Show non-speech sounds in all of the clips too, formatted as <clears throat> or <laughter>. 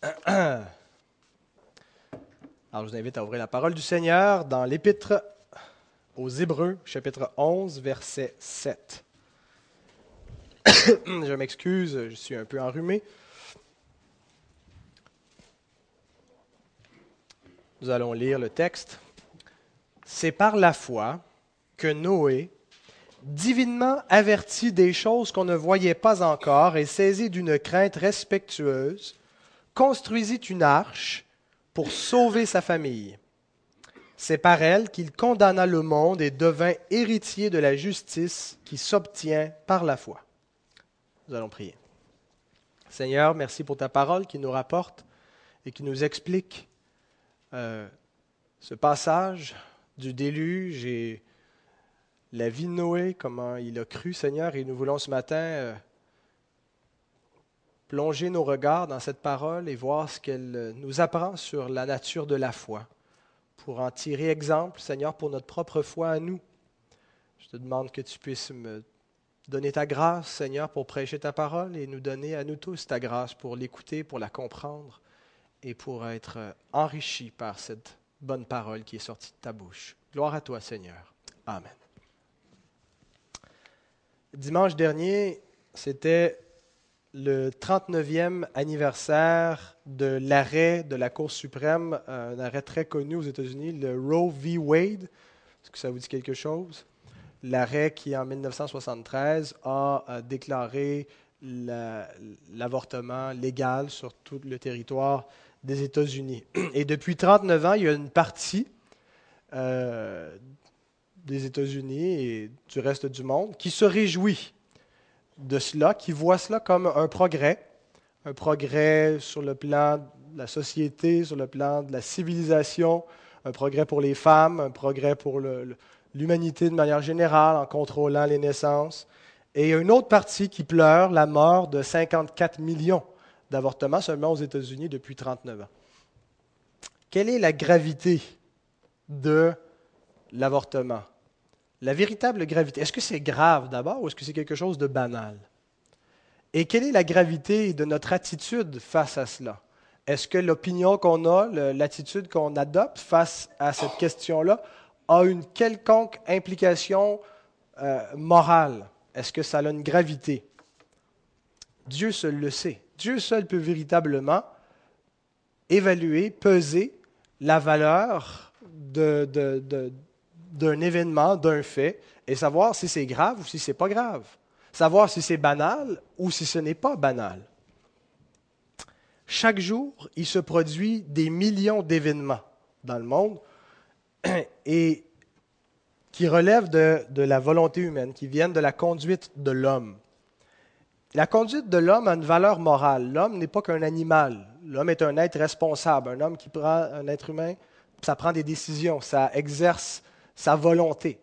<clears throat> Alors, je vous invite à ouvrir la parole du Seigneur dans l'Épître aux Hébreux, chapitre 11, verset 7. <clears throat> je m'excuse, je suis un peu enrhumé. Nous allons lire le texte. C'est par la foi que Noé, divinement averti des choses qu'on ne voyait pas encore et saisi d'une crainte respectueuse, construisit une arche pour sauver sa famille. C'est par elle qu'il condamna le monde et devint héritier de la justice qui s'obtient par la foi. Nous allons prier. Seigneur, merci pour ta parole qui nous rapporte et qui nous explique euh, ce passage du déluge et la vie de Noé, comment il a cru, Seigneur, et nous voulons ce matin euh, plonger nos regards dans cette parole et voir ce qu'elle nous apprend sur la nature de la foi, pour en tirer exemple, Seigneur, pour notre propre foi à nous. Je te demande que tu puisses me donner ta grâce, Seigneur, pour prêcher ta parole et nous donner à nous tous ta grâce pour l'écouter, pour la comprendre et pour être enrichis par cette bonne parole qui est sortie de ta bouche. Gloire à toi, Seigneur. Amen. Dimanche dernier, c'était le 39e anniversaire de l'arrêt de la Cour suprême, un arrêt très connu aux États-Unis, le Roe v. Wade. Est-ce que ça vous dit quelque chose? L'arrêt qui, en 1973, a déclaré l'avortement légal sur tout le territoire des États-Unis. Et depuis 39 ans, il y a une partie euh, des États-Unis et du reste du monde qui se réjouit de cela, qui voit cela comme un progrès, un progrès sur le plan de la société, sur le plan de la civilisation, un progrès pour les femmes, un progrès pour l'humanité de manière générale en contrôlant les naissances. Et une autre partie qui pleure la mort de 54 millions d'avortements seulement aux États-Unis depuis 39 ans. Quelle est la gravité de l'avortement? La véritable gravité. Est-ce que c'est grave d'abord ou est-ce que c'est quelque chose de banal? Et quelle est la gravité de notre attitude face à cela? Est-ce que l'opinion qu'on a, l'attitude qu'on adopte face à cette question-là a une quelconque implication euh, morale? Est-ce que ça a une gravité? Dieu seul le sait. Dieu seul peut véritablement évaluer, peser la valeur d'un événement, d'un fait, et savoir si c'est grave ou si c'est pas grave. Savoir si c'est banal ou si ce n'est pas banal. Chaque jour, il se produit des millions d'événements dans le monde <clears throat> et qui relèvent de, la volonté humaine, qui viennent de la conduite de l'homme. La conduite de l'homme a une valeur morale. L'homme n'est pas qu'un animal. L'homme est un être responsable. Un homme qui prend un être humain, ça prend des décisions, ça exerce sa volonté.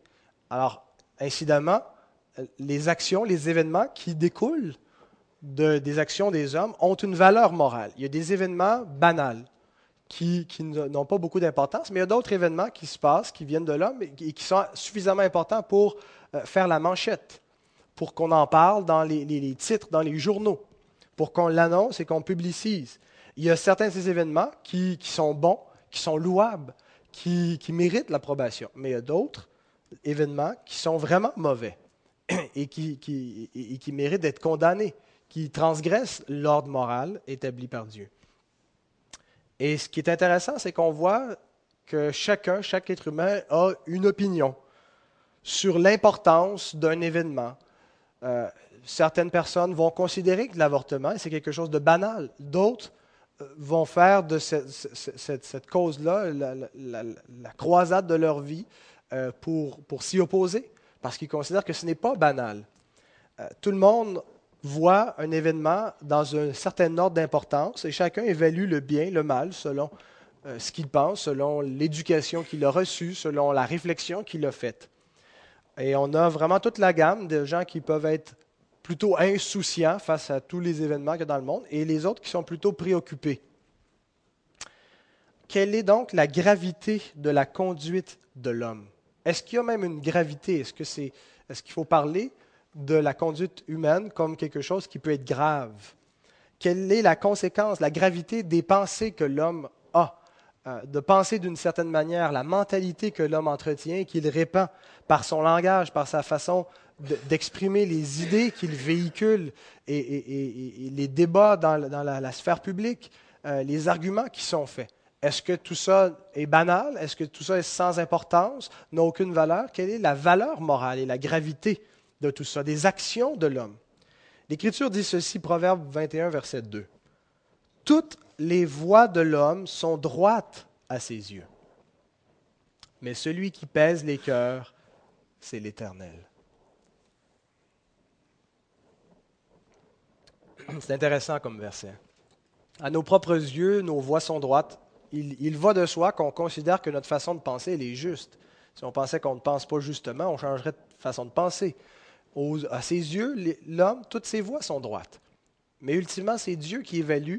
Alors, incidemment, les actions, les événements qui découlent des actions des hommes ont une valeur morale. Il y a des événements banals qui, n'ont pas beaucoup d'importance, mais il y a d'autres événements qui se passent, qui viennent de l'homme et qui sont suffisamment importants pour euh, faire la manchette pour qu'on en parle dans les, titres, dans les journaux, pour qu'on l'annonce et qu'on publicise. Il y a certains de ces événements qui, sont bons, qui sont louables, qui, méritent l'approbation, mais il y a d'autres événements qui sont vraiment mauvais <clears throat> et qui, méritent d'être condamnés, qui transgressent l'ordre moral établi par Dieu. Et ce qui est intéressant, c'est qu'on voit que chacun, chaque être humain a une opinion sur l'importance d'un événement, euh, certaines personnes vont considérer que l'avortement, c'est quelque chose de banal. D'autres vont faire de cette, cause-là la, croisade de leur vie euh, pour, pour s'y opposer, parce qu'ils considèrent que ce n'est pas banal. tout le monde voit un événement dans un certain ordre d'importance et chacun évalue le bien, le mal, selon ce qu'il pense, selon l'éducation qu'il a reçue, selon la réflexion qu'il a faite. Et on a vraiment toute la gamme de gens qui peuvent être plutôt insouciants face à tous les événements qu'il y a dans le monde et les autres qui sont plutôt préoccupés. Quelle est donc la gravité de la conduite de l'homme? Est-ce qu'il y a même une gravité? Est-ce, qu'il faut parler de la conduite humaine comme quelque chose qui peut être grave, Quelle est la conséquence, la gravité des pensées que l'homme a? Euh, de penser d'une certaine manière, la mentalité que l'homme entretient, qu'il répand par son langage, par sa façon d'exprimer les idées qu'il véhicule et, les débats dans, la, sphère publique, euh, les arguments qui sont faits. Est-ce que tout ça est banal? Est-ce que tout ça est sans importance, n'a aucune valeur? Quelle est la valeur morale et la gravité de tout ça, des actions de l'homme? L'Écriture dit ceci, Proverbe 21, verset 2. Toutes les voies de l'homme sont droites à ses yeux. Mais celui qui pèse les cœurs, c'est l'Éternel. C'est intéressant comme verset. À nos propres yeux, nos voies sont droites. Il, va de soi qu'on considère que notre façon de penser est juste. Si on pensait qu'on ne pense pas justement, on changerait de façon de penser. à ses yeux, l'homme, toutes ses voies sont droites. Mais ultimement, c'est Dieu qui évalue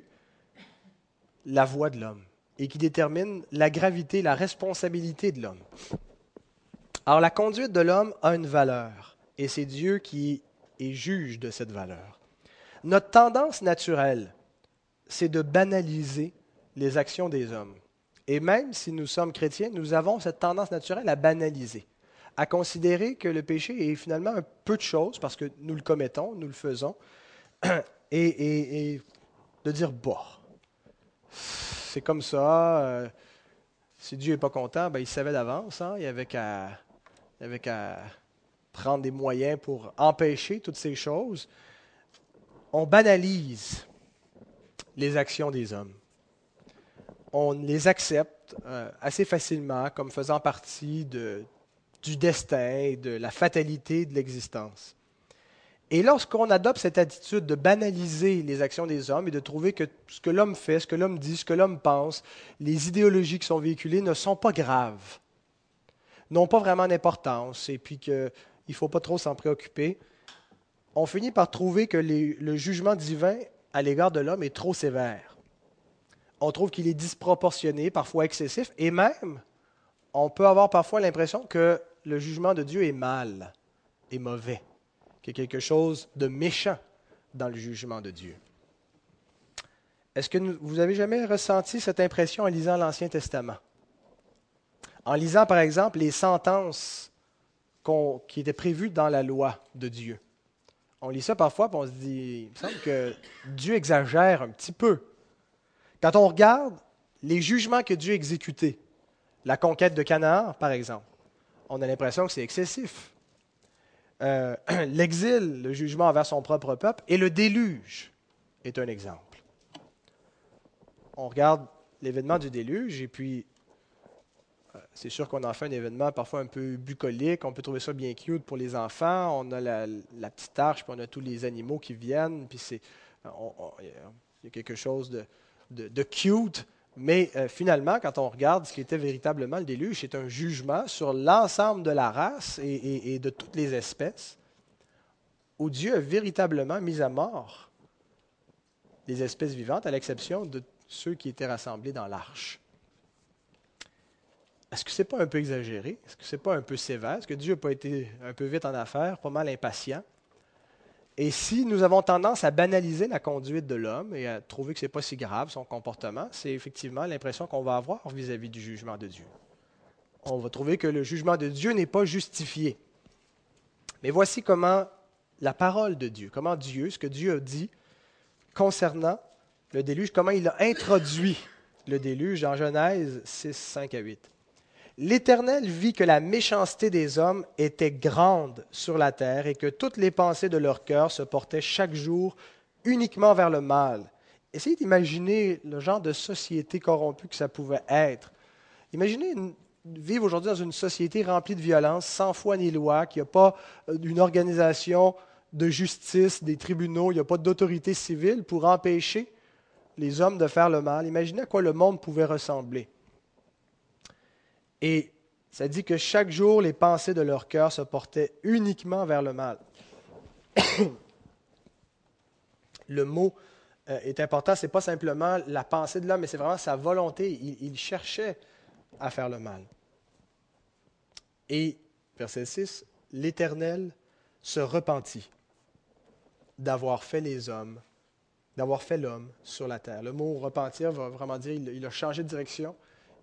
la voix de l'homme et qui détermine la gravité, la responsabilité de l'homme. Alors la conduite de l'homme a une valeur et c'est Dieu qui est juge de cette valeur. Notre tendance naturelle, c'est de banaliser les actions des hommes. Et même si nous sommes chrétiens, nous avons cette tendance naturelle à banaliser, à considérer que le péché est finalement un peu de choses parce que nous le commettons, nous le faisons, <clears throat> et, de dire, bah, c'est comme ça. Euh, si Dieu n'est pas content, ben, il savait d'avance. Hein, il avait qu'à prendre des moyens pour empêcher toutes ces choses. On banalise les actions des hommes. On les accepte euh, assez facilement comme faisant partie du destin de la fatalité de l'existence. Et lorsqu'on adopte cette attitude de banaliser les actions des hommes et de trouver que ce que l'homme fait, ce que l'homme dit, ce que l'homme pense, les idéologies qui sont véhiculées ne sont pas graves, n'ont pas vraiment d'importance, et puis qu'il ne faut pas trop s'en préoccuper, on finit par trouver que le jugement divin à l'égard de l'homme est trop sévère. On trouve qu'il est disproportionné, parfois excessif, et même, on peut avoir parfois l'impression que le jugement de Dieu est mal, est mauvais qu'il y a quelque chose de méchant dans le jugement de Dieu. Est-ce que vous avez jamais ressenti cette impression en lisant l'Ancien Testament? En lisant, par exemple, les sentences qui étaient prévues dans la loi de Dieu. On lit ça parfois, et on se dit, il me semble que Dieu exagère un petit peu. Quand on regarde les jugements que Dieu a exécutés, la conquête de Canaan, par exemple, on a l'impression que c'est excessif. Euh, <clears throat> l'exil, le jugement envers son propre peuple, et le déluge est un exemple. On regarde l'événement du déluge, et puis c'est sûr qu'on en fait un événement parfois un peu bucolique, on peut trouver ça bien cute pour les enfants, on a la, petite arche, puis on a tous les animaux qui viennent, puis c'est, il y a quelque chose de, de, de cute, mais euh, finalement, quand on regarde ce qui était véritablement le déluge, c'est un jugement sur l'ensemble de la race et, de toutes les espèces, où Dieu a véritablement mis à mort les espèces vivantes, à l'exception de ceux qui étaient rassemblés dans l'arche. Est-ce que ce n'est pas un peu exagéré? Est-ce que ce n'est pas un peu sévère? Est-ce que Dieu n'a pas été un peu vite en affaires, pas mal impatient? Et si nous avons tendance à banaliser la conduite de l'homme et à trouver que ce n'est pas si grave son comportement, c'est effectivement l'impression qu'on va avoir vis-à-vis du jugement de Dieu. On va trouver que le jugement de Dieu n'est pas justifié. Mais voici comment la parole de Dieu, comment Dieu, ce que Dieu a dit concernant le déluge, comment il a introduit le déluge en Genèse 6, 5 à 8. L'Éternel vit que la méchanceté des hommes était grande sur la terre et que toutes les pensées de leur cœur se portaient chaque jour uniquement vers le mal. Essayez d'imaginer le genre de société corrompue que ça pouvait être. Imaginez vivre aujourd'hui dans une société remplie de violence, sans foi ni loi, qui n'a pas euh, une organisation de justice, des tribunaux, il n'y a pas d'autorité civile pour empêcher les hommes de faire le mal. Imaginez à quoi le monde pouvait ressembler. Et ça dit que chaque jour, les pensées de leur cœur se portaient uniquement vers le mal. <coughs> le mot euh, est important, ce n'est pas simplement la pensée de l'homme, mais c'est vraiment sa volonté. Il, cherchait à faire le mal. Et, verset 6, l'Éternel se repentit d'avoir fait les hommes d'avoir fait l'homme sur la terre. Le mot repentir va vraiment dire il, il a changé de direction.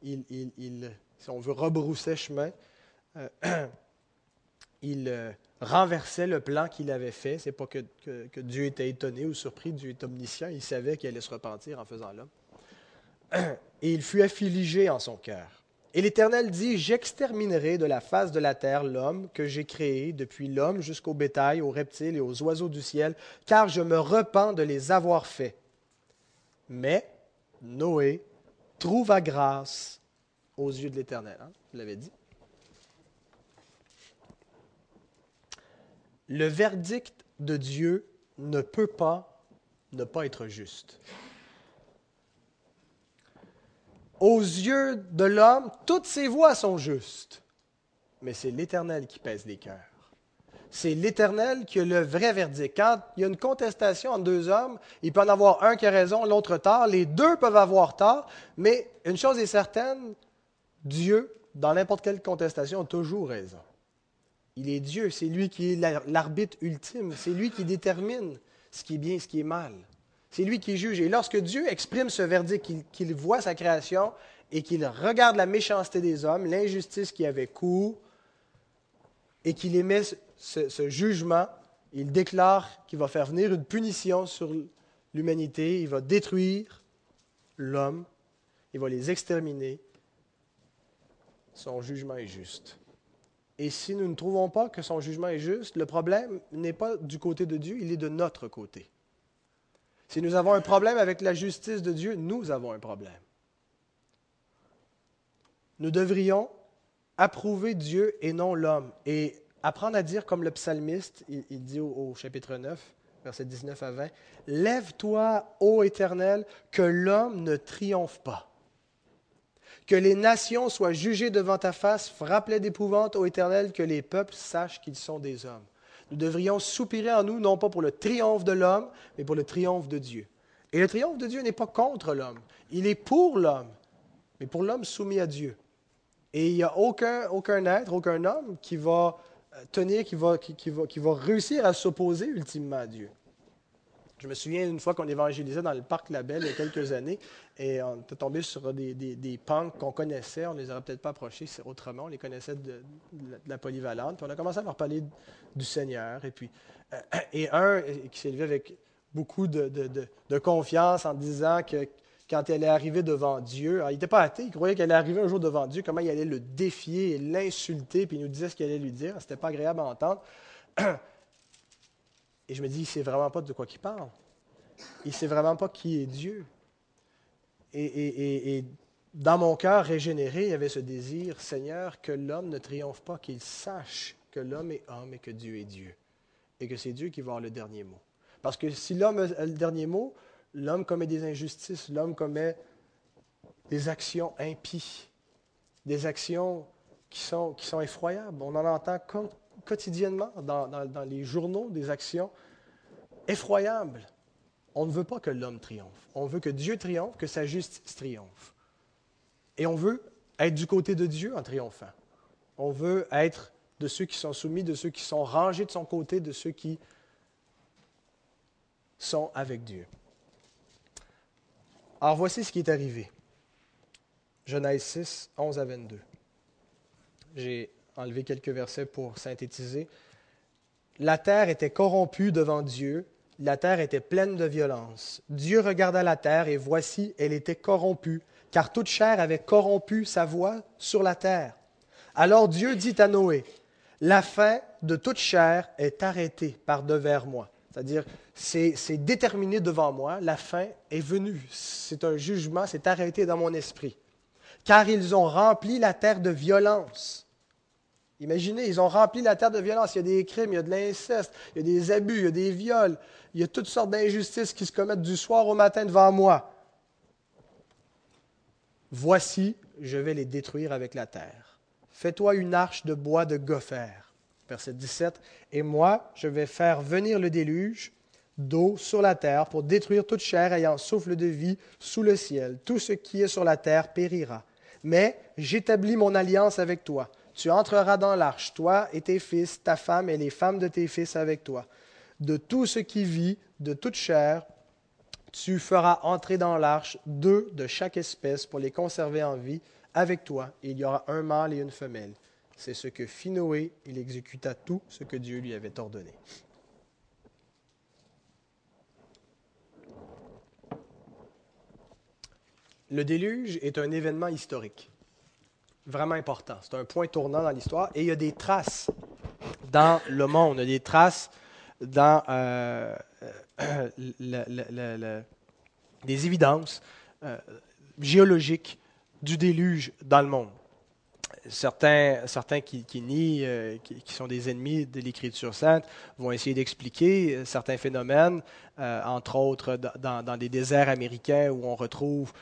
Il, si on veut, rebrousser chemin. Euh, <clears throat> il euh, renversait le plan qu'il avait fait. C'est pas que, que, que, Dieu était étonné ou surpris, Dieu est omniscient. Il savait qu'il allait se repentir en faisant l'homme. <clears throat> Et il fut affligé en son cœur. Et l'Éternel dit, J'exterminerai de la face de la terre l'homme que j'ai créé, depuis l'homme jusqu'au bétail, aux reptiles et aux oiseaux du ciel, car je me repens de les avoir faits. Mais Noé trouva grâce aux yeux de l'Éternel. Hein? Je l'avais dit. Le verdict de Dieu ne peut pas ne pas être juste. Aux yeux de l'homme, toutes ses voies sont justes, mais c'est l'Éternel qui pèse les cœurs. C'est l'Éternel qui a le vrai verdict. Quand il y a une contestation entre deux hommes, il peut en avoir un qui a raison, l'autre tort. Les deux peuvent avoir tort, mais une chose est certaine, Dieu, dans n'importe quelle contestation, a toujours raison. Il est Dieu, c'est lui qui est l'arbitre ultime, c'est lui qui détermine ce qui est bien et ce qui est mal. C'est lui qui juge. Et lorsque Dieu exprime ce verdict, qu'il voit sa création et qu'il regarde la méchanceté des hommes, l'injustice qui avait cours, et qu'il émet ce, ce, jugement, il déclare qu'il va faire venir une punition sur l'humanité, il va détruire l'homme, il va les exterminer. Son jugement est juste. Et si nous ne trouvons pas que son jugement est juste, le problème n'est pas du côté de Dieu, il est de notre côté. Si nous avons un problème avec la justice de Dieu, nous avons un problème. Nous devrions approuver Dieu et non l'homme et apprendre à dire comme le psalmiste, il, dit au, chapitre 9, versets 19 à 20, Lève-toi, ô Éternel, que l'homme ne triomphe pas que les nations soient jugées devant ta face, frappe-les d'épouvante, ô Éternel, que les peuples sachent qu'ils sont des hommes. Nous devrions soupirer en nous, non pas pour le triomphe de l'homme, mais pour le triomphe de Dieu. Et le triomphe de Dieu n'est pas contre l'homme, il est pour l'homme, mais pour l'homme soumis à Dieu. Et il n'y a aucun, être, aucun homme qui va tenir, qui va, qui va réussir à s'opposer ultimement à Dieu. Je me souviens une fois qu'on évangélisait dans le parc Labelle il y a quelques années, et on était tombé sur des, des, qu'on connaissait. On ne les aurait peut-être pas approchés autrement. On les connaissait de, la polyvalente. Puis on a commencé à leur parler du Seigneur. Et, puis, euh, et un qui s'est levé avec beaucoup de, de, confiance en disant que quand elle est arrivée devant Dieu, alors, il n'était pas athée, il croyait qu'elle allait arriver un jour devant Dieu, comment il allait le défier et l'insulter, puis il nous disait ce qu'il allait lui dire. Ce n'était pas agréable à entendre. <clears throat> Et je me dis, il ne sait vraiment pas de quoi il parle. Il ne sait vraiment pas qui est Dieu. Et, dans mon cœur régénéré, il y avait ce désir, Seigneur, que l'homme ne triomphe pas, qu'il sache que l'homme est homme et que Dieu est Dieu. Et que c'est Dieu qui va avoir le dernier mot. Parce que si l'homme a le dernier mot, l'homme commet des injustices, l'homme commet des actions impies, des actions qui sont, qui sont effroyables. On en entend quotidiennement dans, les journaux des actions effroyables. On ne veut pas que l'homme triomphe. On veut que Dieu triomphe, que sa justice triomphe. Et on veut être du côté de Dieu en triomphant. On veut être de ceux qui sont soumis, de ceux qui sont rangés de son côté, de ceux qui sont avec Dieu. Alors voici ce qui est arrivé. Genèse 6, 11 à 22. J'ai enlevé quelques versets pour synthétiser. La terre était corrompue devant Dieu, la terre était pleine de violence. Dieu regarda la terre et voici, elle était corrompue, car toute chair avait corrompu sa voix sur la terre. Alors Dieu dit à Noé, la fin de toute chair est arrêtée par devers moi. C'est-à-dire, c'est déterminé devant moi, la fin est venue. C'est un jugement, c'est arrêté dans mon esprit. Car ils ont rempli la terre de violence. Imaginez, ils ont rempli la terre de violence. Il y a des crimes, il y a de l'inceste, il y a des abus, il y a des viols, il y a toutes sortes d'injustices qui se commettent du soir au matin devant moi. Voici, je vais les détruire avec la terre. Fais-toi une arche de bois de gopher. Verset 17. Et moi, je vais faire venir le déluge d'eau sur la terre pour détruire toute chair ayant souffle de vie sous le ciel. Tout ce qui est sur la terre périra. Mais j'établis mon alliance avec toi tu entreras dans l'arche, toi et tes fils, ta femme et les femmes de tes fils avec toi. De tout ce qui vit, de toute chair, Tu feras entrer dans l'arche deux de chaque espèce pour les conserver en vie avec toi. Il y aura un mâle et une femelle. C'est ce que fit Noé. Il exécuta tout ce que Dieu lui avait ordonné. Le déluge est un événement historique, vraiment important. C'est un point tournant dans l'histoire et il y a des traces dans le monde, il y a des traces dans euh, euh, des évidences euh, géologiques du déluge dans le monde certains, certains qui, nient, euh, qui, sont des ennemis de l'Écriture sainte, vont essayer d'expliquer euh, certains phénomènes, euh, entre autres dans, les déserts américains où on retrouve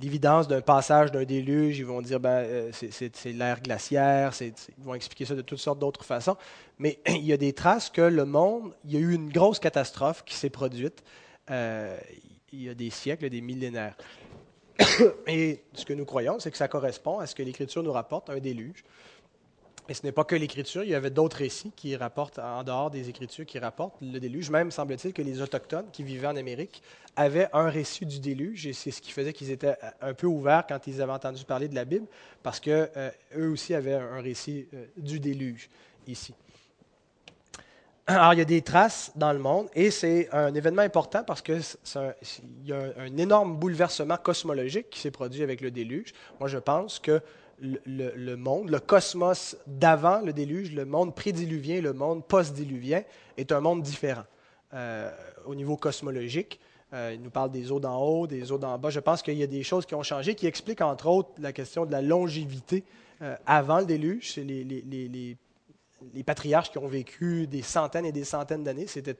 l'évidence d'un passage d'un déluge. Ils vont dire ben, c'est l'ère glaciaire, ils vont expliquer ça de toutes sortes d'autres façons. Mais <clears throat> il y a des traces que le monde, il y a eu une grosse catastrophe qui s'est produite il y a des siècles, des millénaires. Et ce que nous croyons, c'est que ça correspond à ce que l'Écriture nous rapporte, un déluge. Et ce n'est pas que l'Écriture, il y avait d'autres récits qui rapportent, en dehors des Écritures, qui rapportent le déluge. Même semble-t-il que les Autochtones qui vivaient en Amérique avaient un récit du déluge, et c'est ce qui faisait qu'ils étaient un peu ouverts quand ils avaient entendu parler de la Bible, parce qu'eux eux aussi avaient un récit euh, du déluge ici. Alors, il y a des traces dans le monde et c'est un événement important parce qu'il y a un, énorme bouleversement cosmologique qui s'est produit avec le déluge. Moi, je pense que le, monde, le cosmos d'avant le déluge, le monde prédiluvien, le monde post-diluvien, est un monde différent euh, au niveau cosmologique. Euh, il nous parle des eaux d'en haut, des eaux d'en bas. Je pense qu'il y a des choses qui ont changé, qui expliquent entre autres la question de la longévité euh, avant le déluge. Les, les les patriarches qui ont vécu des centaines et des centaines d'années, c'était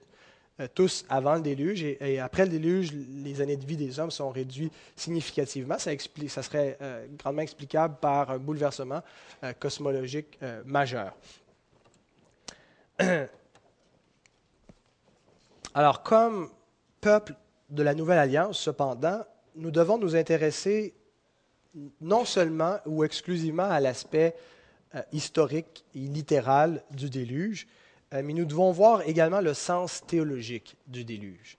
euh, tous avant le déluge. Et, après le déluge, les années de vie des hommes sont réduites significativement. Ça, serait euh, grandement explicable par un bouleversement euh, cosmologique majeur. <clears throat> Alors, comme peuple de la Nouvelle Alliance, cependant, nous devons nous intéresser non seulement ou exclusivement à l'aspect historique et littéral du déluge, euh, mais nous devons voir également le sens théologique du déluge.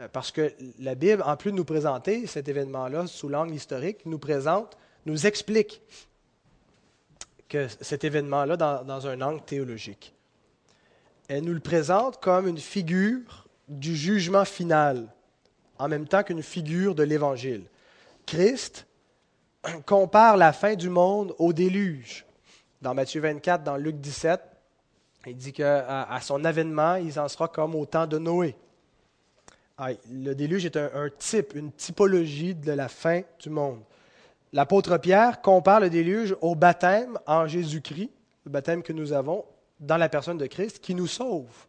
Euh, parce que la Bible, en plus de nous présenter cet événement-là sous l'angle historique, nous présente, nous explique que cet événement-là dans, dans un angle théologique. Elle nous le présente comme une figure du jugement final, en même temps qu'une figure de l'Évangile. Christ compare la fin du monde au déluge dans Matthieu 24, dans Luc 17, il dit qu'à à son avènement, il en sera comme au temps de Noé. Ah, le déluge est un, type, une typologie de la fin du monde. L'apôtre Pierre compare le déluge au baptême en Jésus-Christ, le baptême que nous avons dans la personne de Christ, qui nous sauve.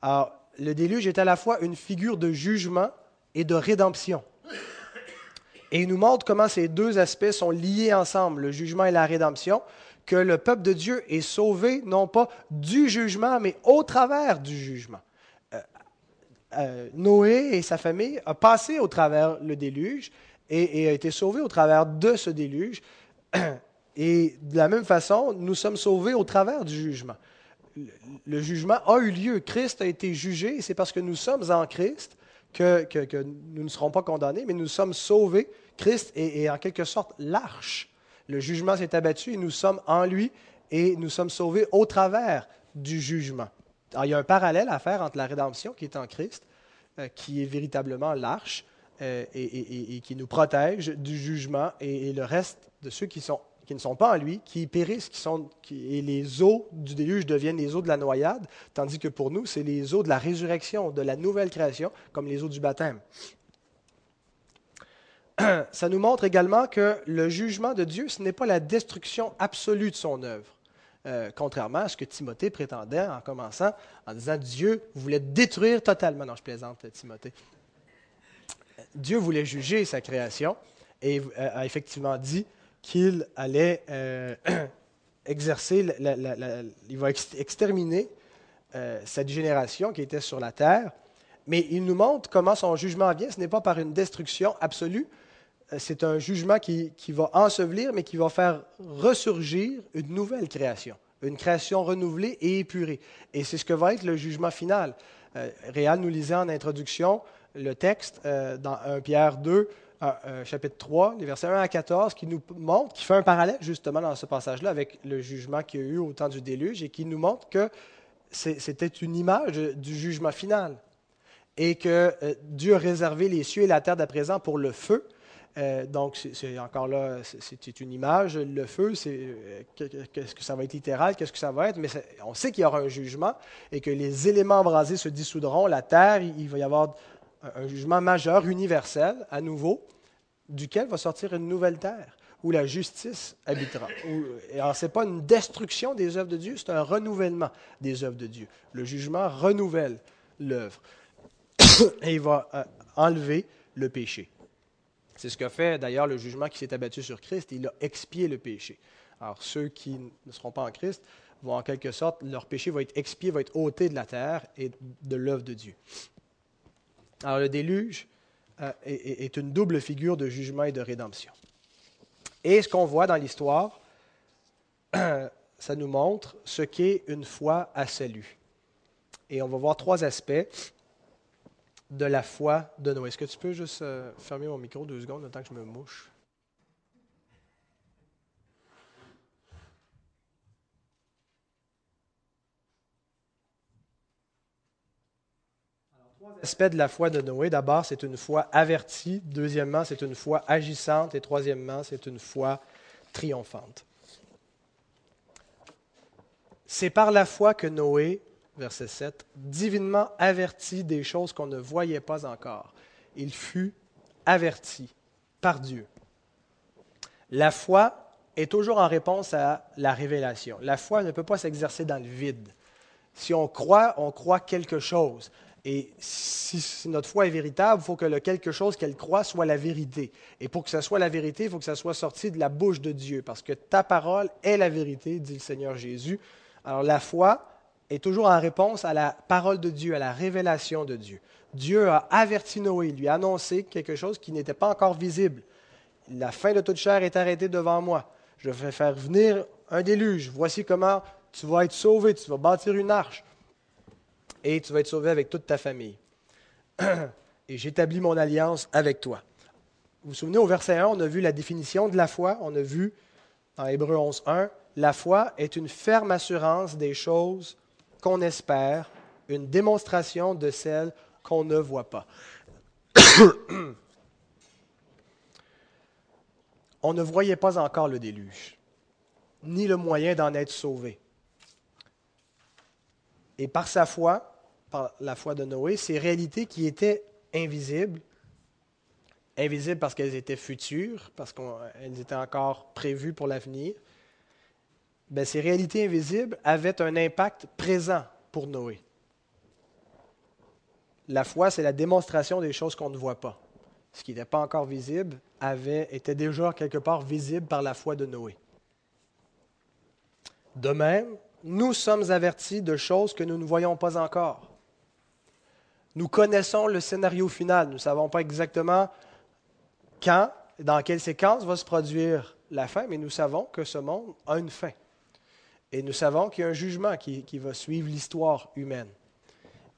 Alors, le déluge est à la fois une figure de jugement et de rédemption. Et il nous montre comment ces deux aspects sont liés ensemble, le jugement et la rédemption que le peuple de Dieu est sauvé non pas du jugement, mais au travers du jugement. Euh, euh, Noé et sa famille ont passé au travers le déluge et, et a été sauvé au travers de ce déluge. <clears throat> Et de la même façon, nous sommes sauvés au travers du jugement. Le, jugement a eu lieu. Christ a été jugé et c'est parce que nous sommes en Christ que, que, nous ne serons pas condamnés, mais nous sommes sauvés. Christ est en quelque sorte l'arche le jugement s'est abattu et nous sommes en lui et nous sommes sauvés au travers du jugement. il y a un parallèle à faire entre la rédemption qui est en Christ, euh, qui est véritablement l'arche euh, et, qui nous protège du jugement, et, le reste de ceux qui, ne sont pas en lui, qui périssent, et les eaux du déluge deviennent les eaux de la noyade, tandis que pour nous, c'est les eaux de la résurrection, de la nouvelle création, comme les eaux du baptême. <clears throat> ça nous montre également que le jugement de Dieu, ce n'est pas la destruction absolue de son œuvre. Euh, contrairement à ce que Timothée prétendait en commençant, en disant Dieu voulait détruire totalement. Non, je plaisante, Timothée. Dieu voulait juger sa création et euh, a effectivement dit qu'il allait euh, <clears throat> exercer, il va exterminer cette génération qui était sur la terre. Mais il nous montre comment son jugement vient. Ce n'est pas par une destruction absolue, c'est un jugement qui, va ensevelir, mais qui va faire ressurgir une nouvelle création, une création renouvelée et épurée. Et c'est ce que va être le jugement final. Euh, Réal nous lisait en introduction le texte dans 1 Pierre 2, chapitre 3, les versets 1 à 14, qui nous montre, qui fait un parallèle justement dans ce passage-là avec le jugement qu'il y a eu au temps du déluge et qui nous montre que c'était une image du jugement final et que Dieu a réservé les cieux et la terre d'à présent pour le feu euh, donc, c'est encore là, c'est une image. Le feu, c'est euh, qu'est-ce que ça va être littéral, qu'est-ce que ça va être, mais on sait qu'il y aura un jugement et que les éléments embrasés se dissoudront. La terre, il va y avoir un jugement majeur, universel, à nouveau, duquel va sortir une nouvelle terre où la justice habitera. alors, ce n'est pas une destruction des œuvres de Dieu, c'est un renouvellement des œuvres de Dieu. Le jugement renouvelle l'œuvre <coughs> et il va euh, enlever le péché. C'est ce qu'a fait d'ailleurs le jugement qui s'est abattu sur Christ. Il a expié le péché. Alors ceux qui ne seront pas en Christ vont en quelque sorte, leur péché va être expié, va être ôté de la terre et de l'œuvre de Dieu. Alors le déluge euh, est, une double figure de jugement et de rédemption. Et ce qu'on voit dans l'histoire, <clears throat> ça nous montre ce qu'est une foi à salut. Et on va voir trois aspects de la foi de Noé. Est-ce que tu peux juste euh, fermer mon micro deux secondes le temps que je me mouche? trois aspects de la foi de Noé. D'abord, c'est une foi avertie. Deuxièmement, c'est une foi agissante. Et troisièmement, c'est une foi triomphante. C'est par la foi que Noé verset 7, divinement averti des choses qu'on ne voyait pas encore. Il fut averti par Dieu. La foi est toujours en réponse à la révélation. La foi ne peut pas s'exercer dans le vide. Si on croit, on croit quelque chose. Et si notre foi est véritable, il faut que le quelque chose qu'elle croit soit la vérité. Et pour que ce soit la vérité, il faut que ça soit sorti de la bouche de Dieu, parce que ta parole est la vérité, dit le Seigneur Jésus. Alors la foi, est toujours en réponse à la parole de Dieu, à la révélation de Dieu. Dieu a averti Noé, lui a annoncé quelque chose qui n'était pas encore visible. La fin de toute chair est arrêtée devant moi. Je vais faire venir un déluge. Voici comment tu vas être sauvé. Tu vas bâtir une arche. Et tu vas être sauvé avec toute ta famille. <clears throat> Et j'établis mon alliance avec toi. Vous vous souvenez, au verset 1, on a vu la définition de la foi. On a vu, dans Hébreu 11.1, la foi est une ferme assurance des choses qu'on espère, une démonstration de celle qu'on ne voit pas. <coughs> On ne voyait pas encore le déluge, ni le moyen d'en être sauvé. Et par sa foi, par la foi de Noé, ces réalités qui étaient invisibles, invisibles parce qu'elles étaient futures, parce qu'elles étaient encore prévues pour l'avenir, ben, ces réalités invisibles avaient un impact présent pour Noé. La foi, c'est la démonstration des choses qu'on ne voit pas. Ce qui n'était pas encore visible avait, était déjà quelque part visible par la foi de Noé. De même, nous sommes avertis de choses que nous ne voyons pas encore. Nous connaissons le scénario final. Nous ne savons pas exactement quand, dans quelle séquence va se produire la fin, mais nous savons que ce monde a une fin. Et nous savons qu'il y a un jugement qui, va suivre l'histoire humaine.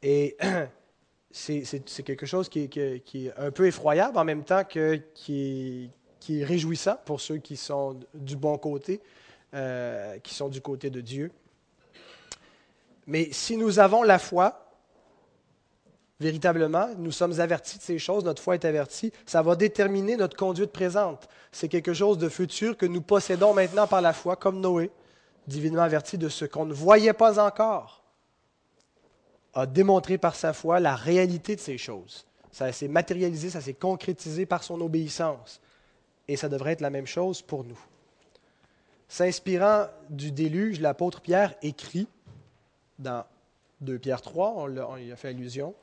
Et <clears throat> c'est quelque chose qui, est un peu effroyable en même temps que qui, est réjouissant pour ceux qui sont du bon côté, euh, qui sont du côté de Dieu. Mais si nous avons la foi, véritablement, nous sommes avertis de ces choses, notre foi est avertie, ça va déterminer notre conduite présente. C'est quelque chose de futur que nous possédons maintenant par la foi, comme Noé divinement averti de ce qu'on ne voyait pas encore, a démontré par sa foi la réalité de ces choses. Ça s'est matérialisé, ça s'est concrétisé par son obéissance. Et ça devrait être la même chose pour nous. S'inspirant du déluge, l'apôtre Pierre écrit dans 2 Pierre 3, on, y a fait allusion,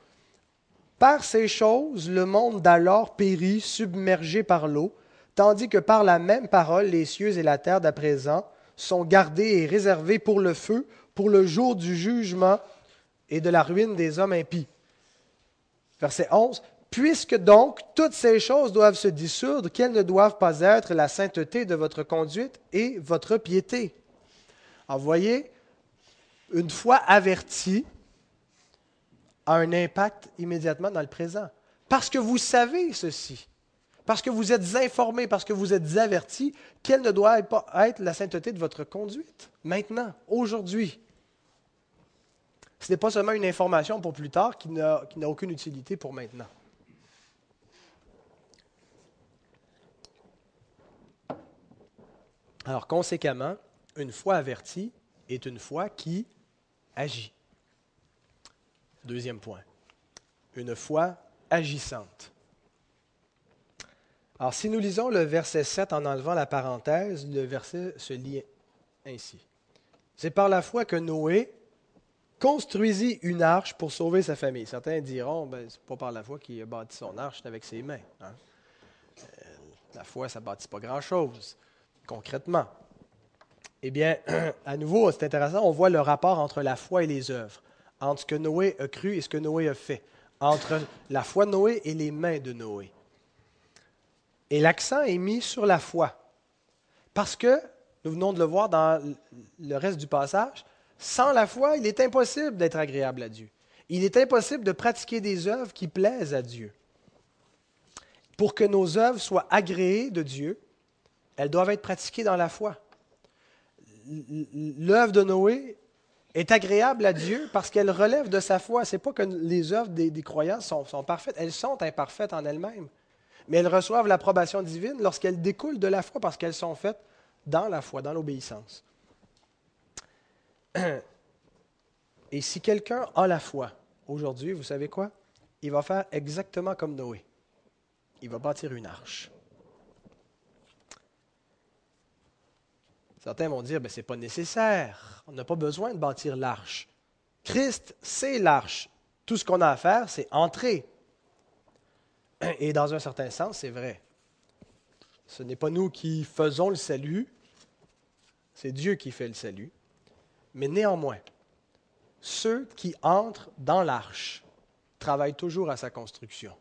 Par ces choses, le monde d'alors périt, submergé par l'eau, tandis que par la même parole, les cieux et la terre d'à présent sont gardés et réservés pour le feu, pour le jour du jugement et de la ruine des hommes impies. Verset 11. Puisque donc toutes ces choses doivent se dissoudre, quelles ne doivent pas être la sainteté de votre conduite et votre piété? Alors, voyez, une fois averti, a un impact immédiatement dans le présent. Parce que vous savez ceci, parce que vous êtes informés, parce que vous êtes avertis, quelle ne doit pas être la sainteté de votre conduite, maintenant, aujourd'hui. Ce n'est pas seulement une information pour plus tard qui n'a aucune utilité pour maintenant. Alors, conséquemment, une foi avertie est une foi qui agit. Deuxième point, une foi agissante. Alors, si nous lisons le verset 7 en enlevant la parenthèse, le verset se lit ainsi. C'est par la foi que Noé construisit une arche pour sauver sa famille. Certains diront, ben, c'est pas par la foi qu'il a bâti son arche, c'est avec ses mains. Hein. Euh, la foi, ça ne bâtit pas grand-chose concrètement? Eh bien, <clears throat> à nouveau, c'est intéressant, on voit le rapport entre la foi et les œuvres, entre ce que Noé a cru et ce que Noé a fait, entre la foi de Noé et les mains de Noé. Et l'accent est mis sur la foi, parce que, nous venons de le voir dans le reste du passage, sans la foi, il est impossible d'être agréable à Dieu. Il est impossible de pratiquer des œuvres qui plaisent à Dieu. Pour que nos œuvres soient agréées de Dieu, elles doivent être pratiquées dans la foi. L'œuvre de Noé est agréable à Dieu parce qu'elle relève de sa foi. Ce n'est pas que les œuvres des, croyants sont, sont, parfaites, elles sont imparfaites en elles-mêmes. Mais elles reçoivent l'approbation divine lorsqu'elles découlent de la foi parce qu'elles sont faites dans la foi, dans l'obéissance. <clears throat> Et si quelqu'un a la foi aujourd'hui, vous savez quoi? Il va faire exactement comme Noé. Il va bâtir une arche. Certains vont dire, ben, ce n'est pas nécessaire. On n'a pas besoin de bâtir l'arche. Christ, c'est l'arche. Tout ce qu'on a à faire, c'est entrer. Et dans un certain sens, c'est vrai. Ce n'est pas nous qui faisons le salut, c'est Dieu qui fait le salut. Mais néanmoins, ceux qui entrent dans l'arche travaillent toujours à sa construction.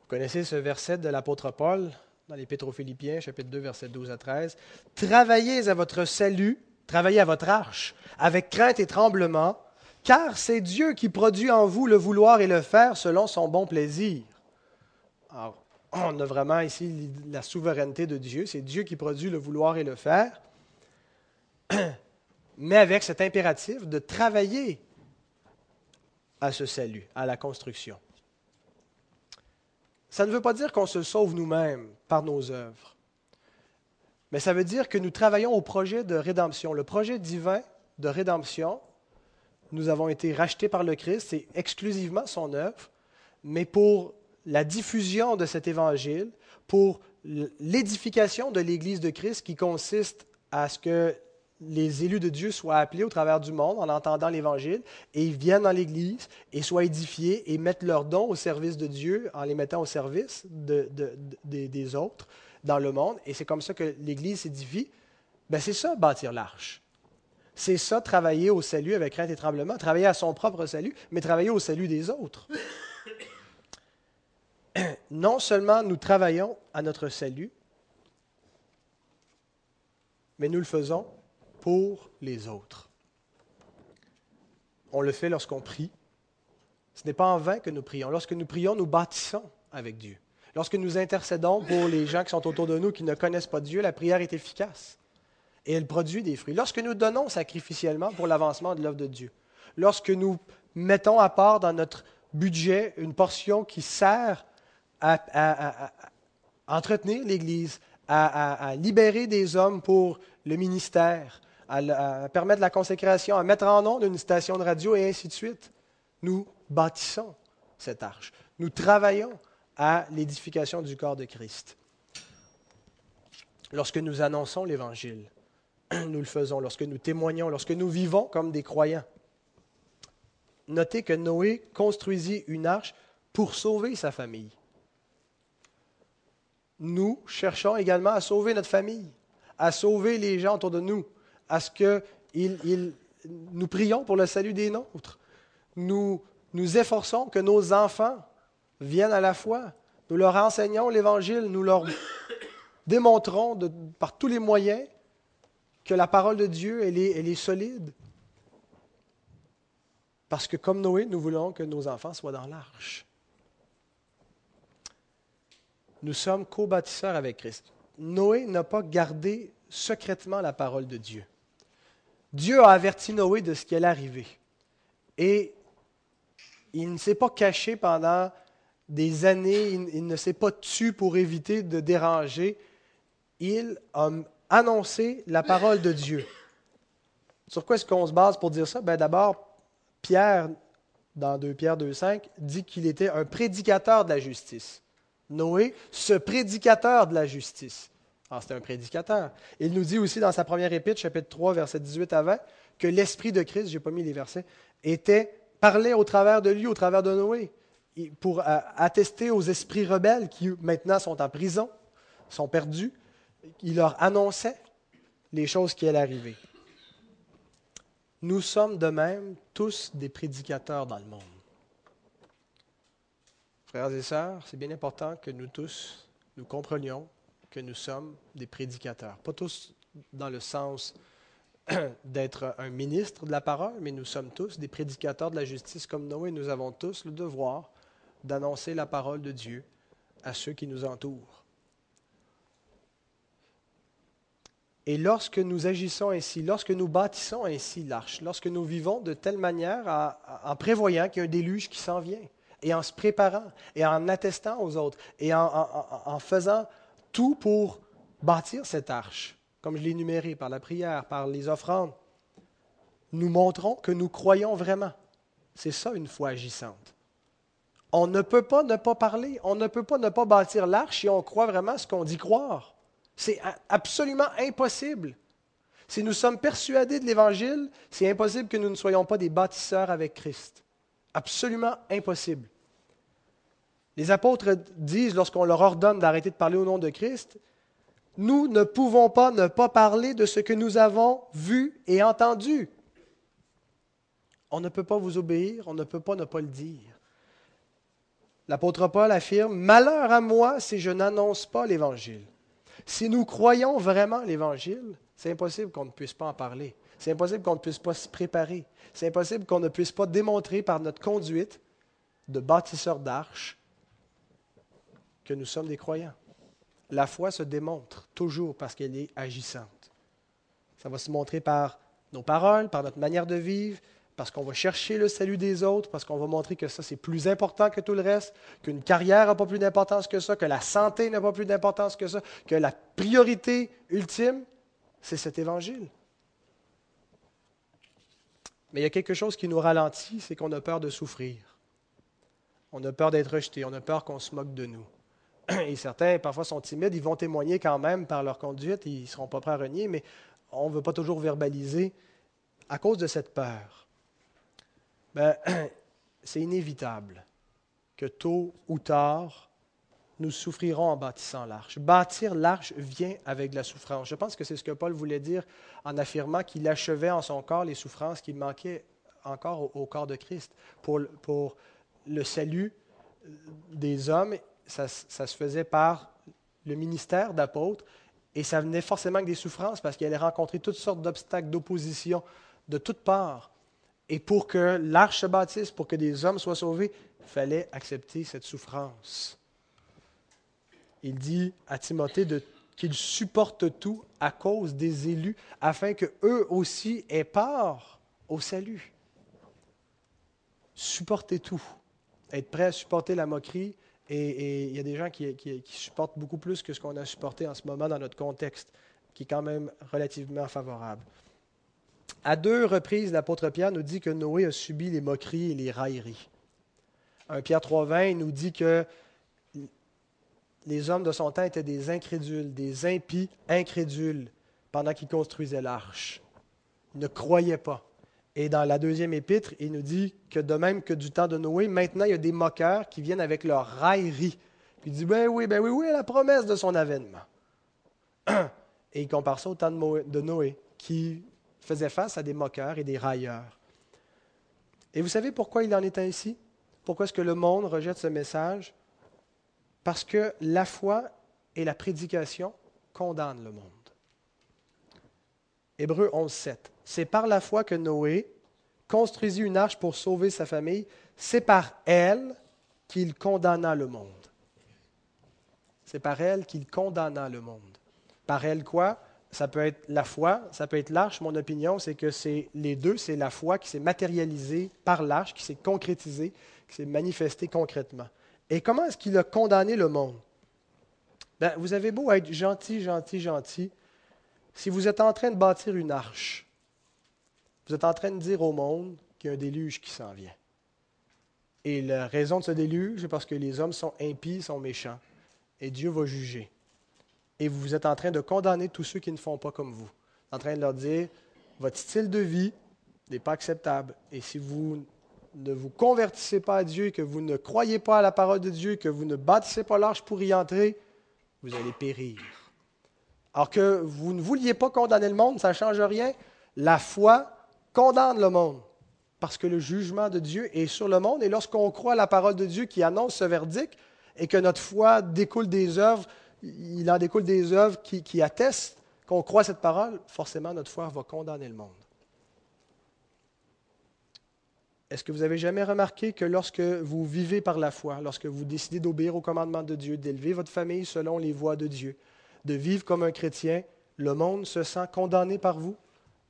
Vous connaissez ce verset de l'apôtre Paul dans l'Épître aux Philippiens, chapitre 2, versets 12 à 13. Travaillez à votre salut, travaillez à votre arche, avec crainte et tremblement, car c'est Dieu qui produit en vous le vouloir et le faire selon son bon plaisir. Alors, on a vraiment ici la souveraineté de Dieu. C'est Dieu qui produit le vouloir et le faire, <clears throat> mais avec cet impératif de travailler à ce salut, à la construction. Ça ne veut pas dire qu'on se sauve nous-mêmes par nos œuvres, mais ça veut dire que nous travaillons au projet de rédemption. Le projet divin de rédemption, nous avons été rachetés par le Christ, c'est exclusivement son œuvre, mais pour la diffusion de cet évangile, pour l'édification de l'Église de Christ qui consiste à ce que les élus de Dieu soient appelés au travers du monde en entendant l'Évangile et ils viennent dans l'Église et soient édifiés et mettent leurs dons au service de Dieu en les mettant au service des autres dans le monde. Et c'est comme ça que l'Église s'édifie. Ben c'est ça, bâtir l'arche. C'est ça, travailler au salut avec crainte et tremblement, travailler à son propre salut, mais travailler au salut des autres. <coughs> Non seulement nous travaillons à notre salut, mais nous le faisons pour les autres. On le fait lorsqu'on prie. Ce n'est pas en vain que nous prions. Lorsque nous prions, nous bâtissons avec Dieu. Lorsque nous intercédons pour les gens qui sont autour de nous, qui ne connaissent pas Dieu, la prière est efficace et elle produit des fruits. Lorsque nous donnons sacrificiellement pour l'avancement de l'œuvre de Dieu, lorsque nous mettons à part dans notre budget une portion qui sert à, entretenir l'Église, à, libérer des hommes pour le ministère, à, permettre la consécration, à mettre en nom une station de radio et ainsi de suite. Nous bâtissons cette arche. Nous travaillons à l'édification du corps de Christ. Lorsque nous annonçons l'Évangile, <clears throat> nous le faisons. Lorsque nous témoignons, lorsque nous vivons comme des croyants. Notez que Noé construisit une arche pour sauver sa famille. Nous cherchons également à sauver notre famille, à sauver les gens autour de nous à ce que nous prions pour le salut des nôtres. Nous nous efforçons que nos enfants viennent à la foi. Nous leur enseignons l'Évangile, nous leur démontrons par tous les moyens que la parole de Dieu, elle est, solide. Parce que comme Noé, nous voulons que nos enfants soient dans l'arche. Nous sommes co-bâtisseurs avec Christ. Noé n'a pas gardé secrètement la parole de Dieu. Dieu a averti Noé de ce qui allait arriver. Et il ne s'est pas caché pendant des années, il, ne s'est pas tué pour éviter de déranger. Il a annoncé la parole de Dieu. Sur quoi est-ce qu'on se base pour dire ça? Ben D'abord, Pierre, dans 2 Pierre 2.5, dit qu'il était un prédicateur de la justice. Noé, ce prédicateur de la justice. Ah, c'était un prédicateur. Il nous dit aussi dans sa première épître, chapitre 3, verset 18 à 20, que l'Esprit de Christ, je n'ai pas mis les versets, était parlé au travers de lui, au travers de Noé, pour euh, attester aux esprits rebelles qui maintenant sont en prison, sont perdus. Il leur annonçait les choses qui allaient arriver. Nous sommes de même tous des prédicateurs dans le monde. Frères et sœurs, c'est bien important que nous tous, nous comprenions que nous sommes des prédicateurs. Pas tous dans le sens <clears throat> d'être un ministre de la parole, mais nous sommes tous des prédicateurs de la justice comme Noé. Nous avons tous le devoir d'annoncer la parole de Dieu à ceux qui nous entourent. Et lorsque nous agissons ainsi, lorsque nous bâtissons ainsi l'arche, lorsque nous vivons de telle manière en prévoyant qu'il y a un déluge qui s'en vient, et en se préparant, et en attestant aux autres, et en, en faisant tout pour bâtir cette arche, comme je l'ai énuméré par la prière, par les offrandes. Nous montrons que nous croyons vraiment. C'est ça une foi agissante. On ne peut pas ne pas parler, on ne peut pas ne pas bâtir l'arche si on croit vraiment ce qu'on dit croire. C'est absolument impossible. Si nous sommes persuadés de l'Évangile, c'est impossible que nous ne soyons pas des bâtisseurs avec Christ. Absolument impossible. Les apôtres disent, lorsqu'on leur ordonne d'arrêter de parler au nom de Christ, nous ne pouvons pas ne pas parler de ce que nous avons vu et entendu. On ne peut pas vous obéir, on ne peut pas ne pas le dire. L'apôtre Paul affirme, Malheur à moi si je n'annonce pas l'Évangile. Si nous croyons vraiment l'Évangile, c'est impossible qu'on ne puisse pas en parler. C'est impossible qu'on ne puisse pas se préparer. C'est impossible qu'on ne puisse pas démontrer par notre conduite de bâtisseur d'arches que nous sommes des croyants. La foi se démontre toujours parce qu'elle est agissante. Ça va se montrer par nos paroles, par notre manière de vivre, parce qu'on va chercher le salut des autres, parce qu'on va montrer que ça, c'est plus important que tout le reste, qu'une carrière n'a pas plus d'importance que ça, que la santé n'a pas plus d'importance que ça, que la priorité ultime, c'est cet évangile. Mais il y a quelque chose qui nous ralentit, c'est qu'on a peur de souffrir. On a peur d'être rejeté, on a peur qu'on se moque de nous. <clears throat> et certains parfois sont timides, ils vont témoigner quand même par leur conduite, ils ne seront pas prêts à renier, mais on ne veut pas toujours verbaliser à cause de cette peur. Ben, <clears throat> c'est inévitable que tôt ou tard, nous souffrirons en bâtissant l'arche. Bâtir l'arche vient avec la souffrance. Je pense que c'est ce que Paul voulait dire en affirmant qu'il achevait en son corps les souffrances qui manquaient encore au, corps de Christ pour, le salut des hommes ça, se faisait par le ministère d'apôtre, et ça venait forcément avec des souffrances parce qu'il allait rencontrer toutes sortes d'obstacles, d'opposition de toutes parts. Et pour que l'arche se bâtisse, pour que des hommes soient sauvés, il fallait accepter cette souffrance. Il dit à Timothée qu'il supporte tout à cause des élus, afin qu'eux aussi aient part au salut. Supporter tout. Être prêt à supporter la moquerie, et, il y a des gens qui, supportent beaucoup plus que ce qu'on a supporté en ce moment dans notre contexte, qui est quand même relativement favorable. À deux reprises, l'apôtre Pierre nous dit que Noé a subi les moqueries et les railleries. Un Pierre 3.20 nous dit que les hommes de son temps étaient des incrédules, des impies incrédules pendant qu'ils construisaient l'arche. Ils ne croyaient pas. Et dans la deuxième épître, il nous dit que de même que du temps de Noé, maintenant il y a des moqueurs qui viennent avec leur raillerie. Puis il dit, ben oui, ben oui, oui, la promesse de son avènement. <clears throat> Et il compare ça au temps de Noé, qui faisait face à des moqueurs et des railleurs. Et vous savez pourquoi il en est ainsi? Pourquoi est-ce que le monde rejette ce message? Parce que la foi et la prédication condamnent le monde. Hébreu 11, 7. C'est par la foi que Noé, construisit une arche pour sauver sa famille. C'est par elle qu'il condamna le monde. C'est par elle qu'il condamna le monde. Par elle quoi? Ça peut être la foi, ça peut être l'arche. Mon opinion, c'est que c'est les deux. C'est la foi qui s'est matérialisée par l'arche, qui s'est concrétisée, qui s'est manifestée concrètement. Et comment est-ce qu'il a condamné le monde? Ben, Vous avez beau être gentil, gentil, gentil. Si vous êtes en train de bâtir une arche, vous êtes en train de dire au monde qu'il y a un déluge qui s'en vient. Et la raison de ce déluge, c'est parce que les hommes sont impies, sont méchants. Et Dieu va juger. Et vous êtes en train de condamner tous ceux qui ne font pas comme vous. En train de leur dire, votre style de vie n'est pas acceptable. Et si vous ne vous convertissez pas à Dieu, que vous ne croyez pas à la parole de Dieu, que vous ne bâtissez pas l'arche pour y entrer, vous allez périr. Alors que vous ne vouliez pas condamner le monde, ça ne change rien. La foi condamne le monde parce que le jugement de Dieu est sur le monde. Et lorsqu'on croit à la parole de Dieu qui annonce ce verdict et que notre foi découle des œuvres, il en découle des œuvres qui, attestent qu'on croit cette parole, forcément notre foi va condamner le monde. Est-ce que vous avez jamais remarqué que lorsque vous vivez par la foi, lorsque vous décidez d'obéir au commandement de Dieu, d'élever votre famille selon les voies de Dieu, de vivre comme un chrétien, le monde se sent condamné par vous?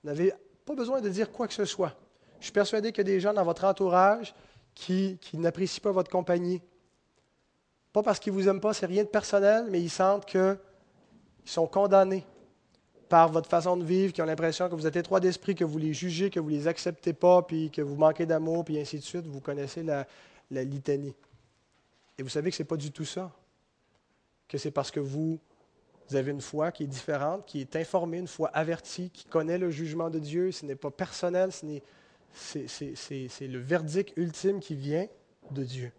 Vous n'avez pas besoin de dire quoi que ce soit. Je suis persuadé qu'il y a des gens dans votre entourage qui n'apprécient pas votre compagnie. Pas parce qu'ils ne vous aiment pas, c'est rien de personnel, mais ils sentent qu'ils sont condamnés par votre façon de vivre, qui ont l'impression que vous êtes étroit d'esprit, que vous les jugez, que vous ne les acceptez pas, puis que vous manquez d'amour, puis ainsi de suite. Vous connaissez la, litanie. Et vous savez que ce n'est pas du tout ça. Que c'est parce que vous, avez une foi qui est différente, qui est informée, une foi avertie, qui connaît le jugement de Dieu. Ce n'est pas personnel, c'est le verdict ultime qui vient de Dieu.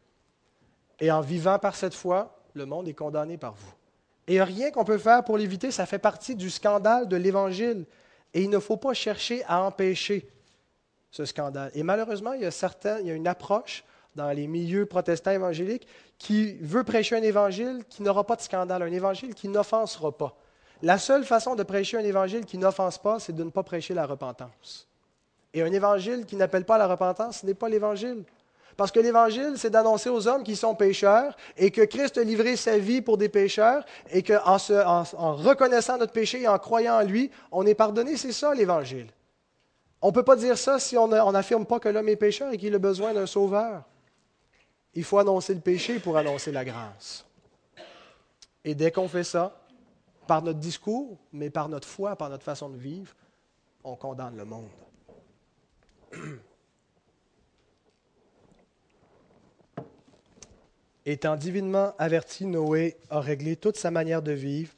Et en vivant par cette foi, le monde est condamné par vous. Et rien qu'on peut faire pour l'éviter, ça fait partie du scandale de l'Évangile. Et il ne faut pas chercher à empêcher ce scandale. Et malheureusement, il y a, une approche dans les milieux protestants évangéliques qui veut prêcher un évangile qui n'aura pas de scandale, un évangile qui n'offensera pas. La seule façon de prêcher un évangile qui n'offense pas, c'est de ne pas prêcher la repentance. Et un évangile qui n'appelle pas la repentance, ce n'est pas l'évangile. Parce que l'évangile, c'est d'annoncer aux hommes qui sont pécheurs et que Christ a livré sa vie pour des pécheurs et qu'en en, en, reconnaissant notre péché et en croyant en lui, on est pardonné. C'est ça l'évangile. On ne peut pas dire ça si on n'affirme pas que l'homme est pécheur et qu'il a besoin d'un sauveur. Il faut annoncer le péché pour annoncer la grâce. Et dès qu'on fait ça, par notre discours, mais par notre foi, par notre façon de vivre, on condamne le monde. <clears throat> Étant divinement averti, Noé a réglé toute sa manière de vivre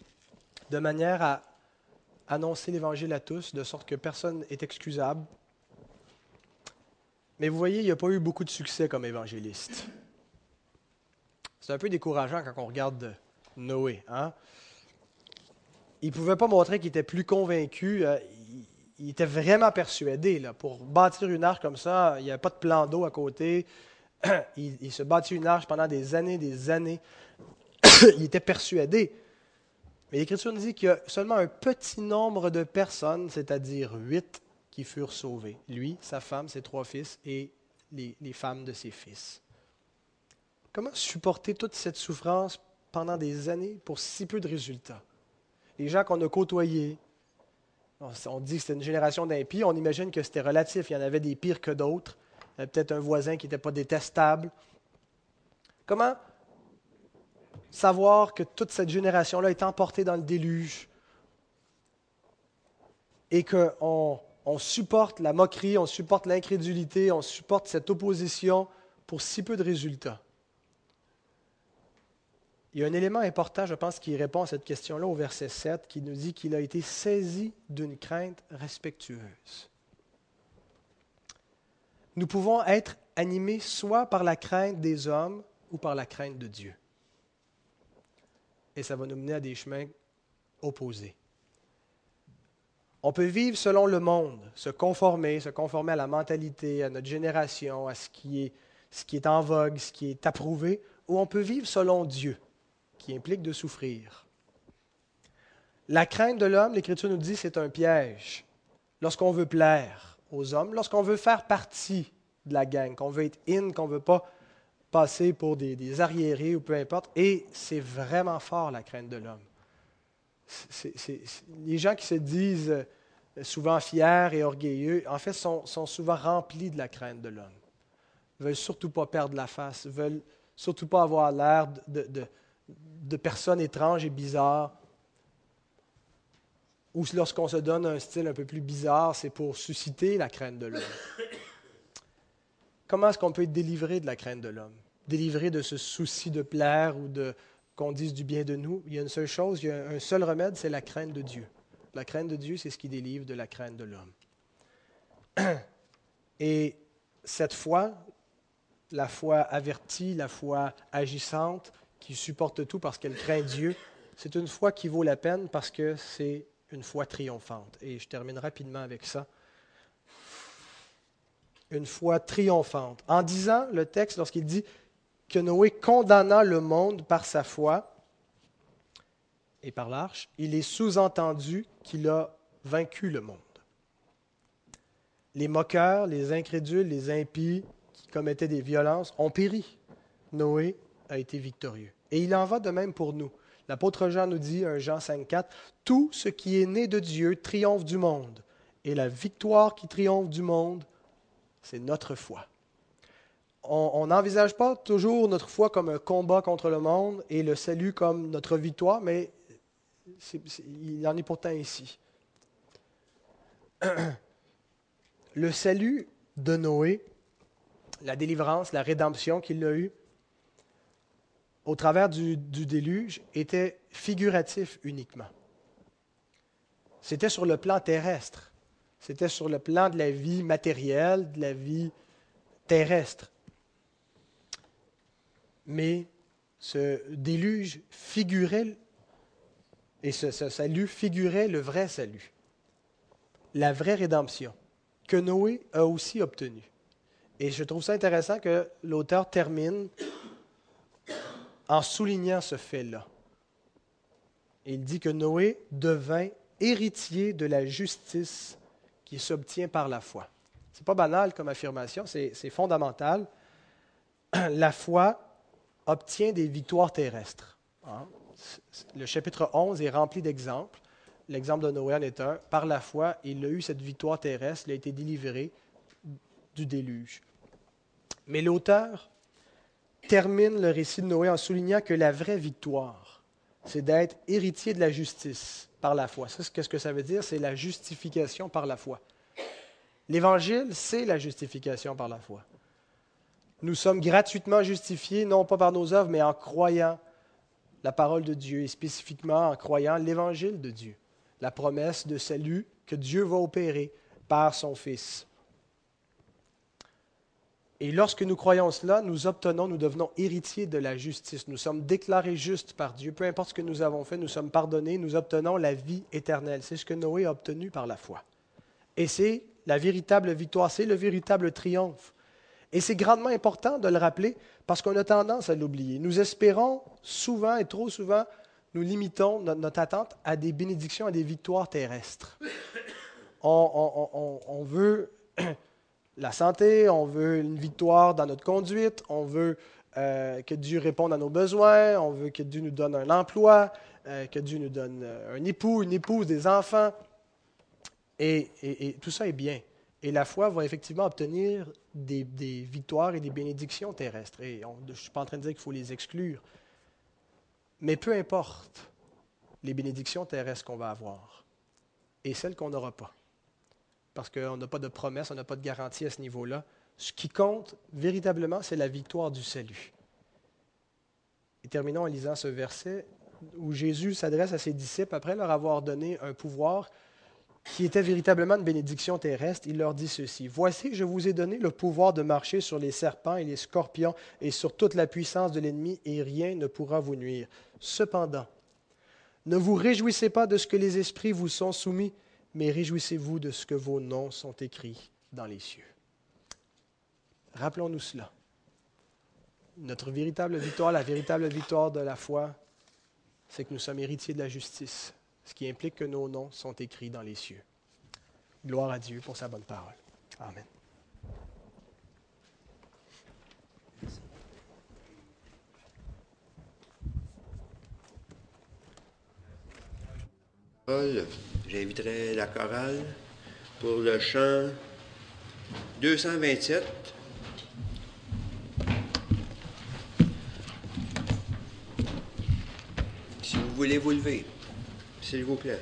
de manière à annoncer l'Évangile à tous, de sorte que personne n'est excusable. Mais vous voyez, il n'y a pas eu beaucoup de succès comme évangéliste. C'est un peu décourageant quand on regarde Noé. Hein? Il ne pouvait pas montrer qu'il était plus convaincu. Euh, il, était vraiment persuadé. Là. Pour bâtir une arche comme ça, il n'y avait pas de plan d'eau à côté. <clears throat> il, se bâtit une arche pendant des années, des années. <clears throat> il était persuadé. Mais l'Écriture nous dit qu'il y a seulement un petit nombre de personnes, c'est-à-dire huit, qui furent sauvées. Lui, sa femme, ses trois fils et les, femmes de ses fils. Comment supporter toute cette souffrance pendant des années pour si peu de résultats? Les gens qu'on a côtoyés, on dit que c'était une génération d'impies, on imagine que c'était relatif, il y en avait des pires que d'autres peut-être un voisin qui n'était pas détestable. Comment savoir que toute cette génération-là est emportée dans le déluge et qu'on on supporte la moquerie, on supporte l'incrédulité, on supporte cette opposition pour si peu de résultats? Il y a un élément important, je pense, qui répond à cette question-là au verset 7, qui nous dit qu'il a été saisi d'une crainte respectueuse nous pouvons être animés soit par la crainte des hommes ou par la crainte de Dieu. Et ça va nous mener à des chemins opposés. On peut vivre selon le monde, se conformer, se conformer à la mentalité, à notre génération, à ce qui est, en vogue, ce qui est approuvé, ou on peut vivre selon Dieu, qui implique de souffrir. La crainte de l'homme, l'Écriture nous dit, c'est un piège. Lorsqu'on veut plaire, aux hommes, lorsqu'on veut faire partie de la gang, qu'on veut être in, qu'on ne veut pas passer pour des, arriérés ou peu importe. Et c'est vraiment fort la crainte de l'homme. les gens qui se disent euh, souvent fiers et orgueilleux, en fait, sont, souvent remplis de la crainte de l'homme. Ils veulent surtout pas perdre la face, veulent surtout pas avoir l'air de personnes étranges et bizarres. Ou lorsqu'on se donne un style un peu plus bizarre, c'est pour susciter la crainte de l'homme. <coughs> Comment est-ce qu'on peut être délivré de la crainte de l'homme? Délivré de ce souci de plaire ou de qu'on dise du bien de nous? Il y a une seule chose, il y a un seul remède, c'est la crainte de Dieu. La crainte de Dieu, c'est ce qui délivre de la crainte de l'homme. <coughs> Et cette foi, la foi avertie, la foi agissante, qui supporte tout parce qu'elle craint Dieu, c'est une foi qui vaut la peine parce que c'est une foi triomphante. Et je termine rapidement avec ça une foi triomphante. En disant le texte, lorsqu'il dit que Noé condamna le monde par sa foi et par l'arche, il est sous-entendu qu'il a vaincu le monde. Les moqueurs, les incrédules, les impies qui commettaient des violences ont péri. Noé a été victorieux. Et il en va de même pour nous. L'apôtre Jean nous dit, 1 Jean 5,4, Tout ce qui est né de Dieu triomphe du monde, et la victoire qui triomphe du monde, c'est notre foi. On n'envisage pas toujours notre foi comme un combat contre le monde et le salut comme notre victoire, mais il en est pourtant ici. <clears throat> Le salut de Noé, la délivrance, la rédemption qu'il a eue au travers du, déluge était figuratif uniquement. C'était sur le plan terrestre. C'était sur le plan de la vie matérielle, de la vie terrestre. Mais ce déluge figurait, et ce, salut figurait le vrai salut, la vraie rédemption, que Noé a aussi obtenu. Et je trouve ça intéressant que l'auteur termine en soulignant ce fait-là. Il dit que Noé devint héritier de la justice qui s'obtient par la foi. Ce n'est pas banal comme affirmation, c'est fondamental. <clears throat> La foi obtient des victoires terrestres. Hein? Le chapitre 11 est rempli d'exemples. L'exemple de Noé en est un. Par la foi, il a eu cette victoire terrestre, il a été délivré du déluge. Mais l'auteur termine le récit de Noé en soulignant que la vraie victoire, c'est d'être héritier de la justice par la foi. Ça, qu'est-ce que ça veut dire? C'est la justification par la foi. L'Évangile, c'est la justification par la foi. Nous sommes gratuitement justifiés, non pas par nos œuvres, mais en croyant la parole de Dieu et spécifiquement en croyant l'Évangile de Dieu, la promesse de salut que Dieu va opérer par son Fils. Et lorsque nous croyons cela, nous obtenons, nous devenons héritiers de la justice. Nous sommes déclarés justes par Dieu. Peu importe ce que nous avons fait, nous sommes pardonnés, nous obtenons la vie éternelle. C'est ce que Noé a obtenu par la foi. Et c'est la véritable victoire, c'est le véritable triomphe. Et c'est grandement important de le rappeler parce qu'on a tendance à l'oublier. Nous espérons souvent et trop souvent, nous limitons notre, attente à des bénédictions, à des victoires terrestres. On, veut la santé, on veut une victoire dans notre conduite, on veut euh, que Dieu réponde à nos besoins, on veut que Dieu nous donne un emploi, euh, que Dieu nous donne euh, un époux, une épouse, des enfants. Et, tout ça est bien. Et la foi va effectivement obtenir des, victoires et des bénédictions terrestres. Et je ne suis pas en train de dire qu'il faut les exclure. Mais peu importe les bénédictions terrestres qu'on va avoir et celles qu'on n'aura pas parce qu'on n'a pas de promesse, on n'a pas de garantie à ce niveau-là. Ce qui compte véritablement, c'est la victoire du salut. Et terminons en lisant ce verset où Jésus s'adresse à ses disciples après leur avoir donné un pouvoir qui était véritablement une bénédiction terrestre. Il leur dit ceci, Voici, je vous ai donné le pouvoir de marcher sur les serpents et les scorpions et sur toute la puissance de l'ennemi, et rien ne pourra vous nuire. Cependant, ne vous réjouissez pas de ce que les esprits vous sont soumis, mais réjouissez-vous de ce que vos noms sont écrits dans les cieux. Rappelons-nous cela. Notre véritable victoire, la véritable victoire de la foi, c'est que nous sommes héritiers de la justice, ce qui implique que nos noms sont écrits dans les cieux. Gloire à Dieu pour sa bonne parole. Amen. J'inviterai la chorale pour le chant 227. Si vous voulez vous lever, s'il vous plaît.